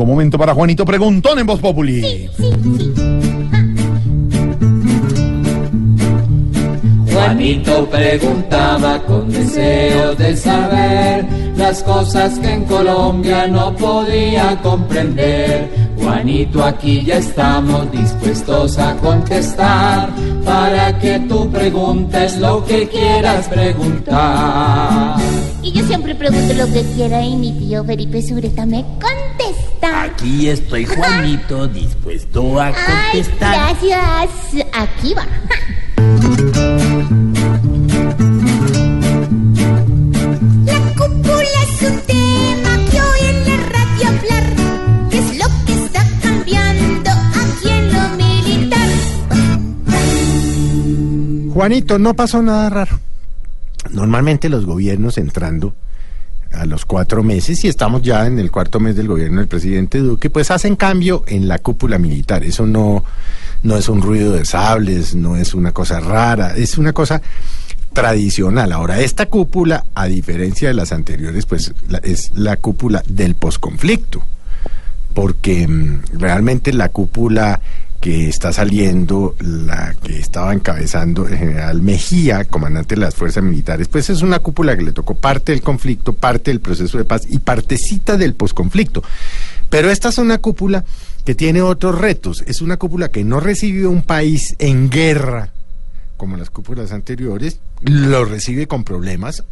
llegó momento para Juanito Preguntón en Voz Populi. Juanito preguntaba con deseo de saber las cosas que en Colombia no podía comprender. Juanito, aquí ya estamos dispuestos a contestar para que tú preguntes lo que quieras preguntar. Y yo siempre pregunto lo que quiera y mi tío Felipe Sureta me contesta. Aquí estoy, Juanito, dispuesto a Ay, contestar. gracias. Aquí va. Juanito, no pasó nada raro. Normalmente los gobiernos entrando a los cuatro meses, y estamos ya en el cuarto mes del gobierno del presidente Duque, pues hacen cambio en la cúpula militar. Eso no, no es un ruido de sables, no es una cosa rara, es una cosa tradicional. Ahora, esta cúpula, a diferencia de las anteriores, pues la- es la cúpula del posconflicto porque mm, realmente la cúpula que está saliendo, la que estaba encabezando el general Mejía, comandante de las fuerzas militares, pues es una cúpula que le tocó parte del conflicto, parte del proceso de paz y partecita del posconflicto. Pero esta es una cúpula que tiene otros retos, es una cúpula que no recibe un país en guerra como las cúpulas anteriores, lo recibe con problemas,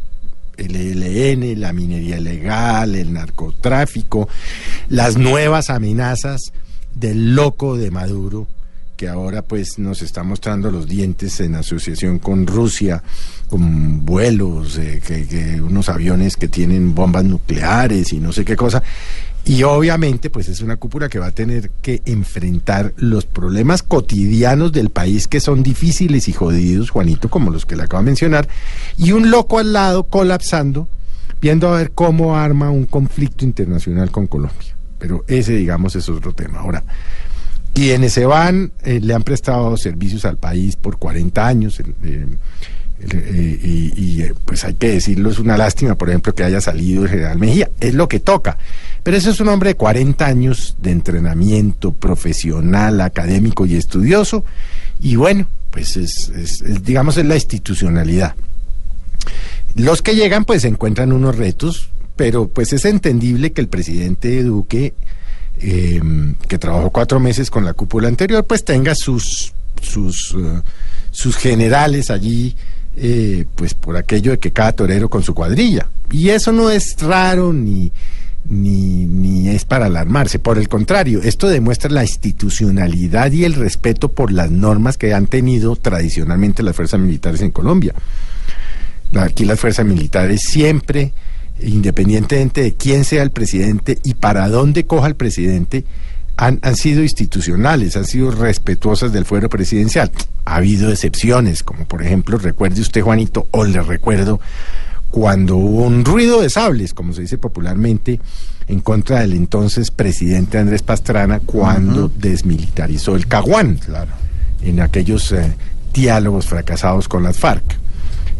el ELN, la minería ilegal, el narcotráfico, las nuevas amenazas del loco de Maduro, que ahora pues nos está mostrando los dientes en asociación con Rusia, con vuelos, eh, que, que unos aviones que tienen bombas nucleares y no sé qué cosa. Y obviamente, pues es una cúpula que va a tener que enfrentar los problemas cotidianos del país que son difíciles y jodidos, Juanito, como los que le acabo de mencionar, y un loco al lado colapsando, viendo a ver cómo arma un conflicto internacional con Colombia. Pero ese, digamos, es otro tema. Ahora, quienes se van eh, le han prestado servicios al país por 40 años. eh, y eh, pues hay que decirlo, es una lástima, por ejemplo, que haya salido el general Mejía. Es lo que toca. Pero eso es un hombre de 40 años de entrenamiento profesional, académico y estudioso. Y bueno, pues es, es- es, digamos, es la institucionalidad. Los que llegan pues encuentran unos retos, pero pues es entendible que el presidente Duque, eh, que trabajó cuatro meses con la cúpula anterior, pues tenga sus, sus, eh, generales allí, eh, pues por aquello de que cada torero con su cuadrilla. Y eso no es raro ni, ni, ni es para alarmarse. Por el contrario, esto demuestra la institucionalidad y el respeto por las normas que han tenido tradicionalmente las fuerzas militares en Colombia. Aquí las fuerzas militares siempre, independientemente de quién sea el presidente y para dónde coja el presidente, han, han sido institucionales, han sido respetuosas del fuero presidencial. Ha habido excepciones, como por ejemplo, recuerde usted, Juanito, o le recuerdo cuando hubo un ruido de sables, como se dice popularmente, en contra del entonces presidente Andrés Pastrana cuando desmilitarizó el Caguán, claro, en aquellos eh, diálogos fracasados con las FARC.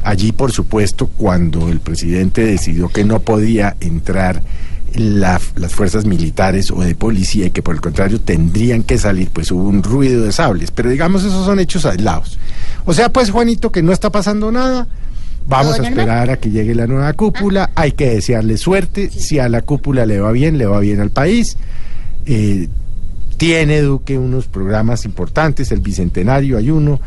Allí, por supuesto, cuando el presidente decidió que no podía entrar la- las fuerzas militares o de policía y que por el contrario tendrían que salir, pues hubo un ruido de sables. Pero digamos, esos son hechos aislados. O sea, pues Juanito, que no está pasando nada. Vamos a esperar a que llegue la nueva cúpula. Hay que desearle suerte. Si a la cúpula le va bien, le va bien al país. Eh, tiene Duque unos programas importantes, el Bicentenario hay uno,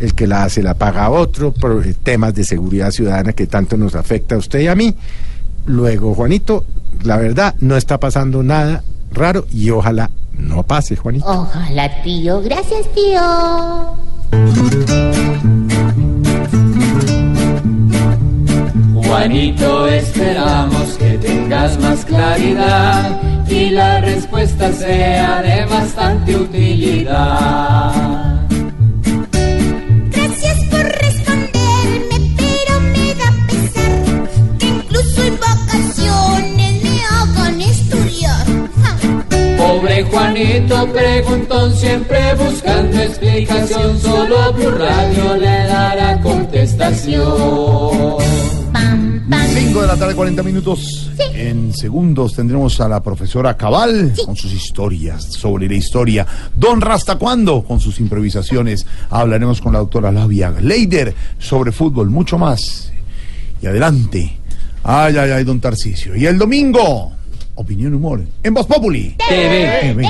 el que la hace la paga otro, pro- eh, temas de seguridad ciudadana que tanto nos afecta a usted y a mí. Luego, Juanito, la verdad, no está pasando nada raro y ojalá no pase, Juanito. Ojalá, tío. Gracias, tío. Juanito, esperamos que tengas más claridad y la respuesta sea de bastante utilidad. Juanito preguntón siempre buscando explicación, solo Blue Radio le dará contestación. Pam, pam. 5 de la tarde, 40 minutos. En segundos tendremos a la profesora Cabal con sus historias sobre la historia. Don Rasta Cuando con sus improvisaciones. Hablaremos con la doctora Lavia Leider sobre fútbol, mucho más. Y adelante. Ay, ay, ay, don Tarcisio. Y el domingo, opinión humor en Voz Populi. TV. TV.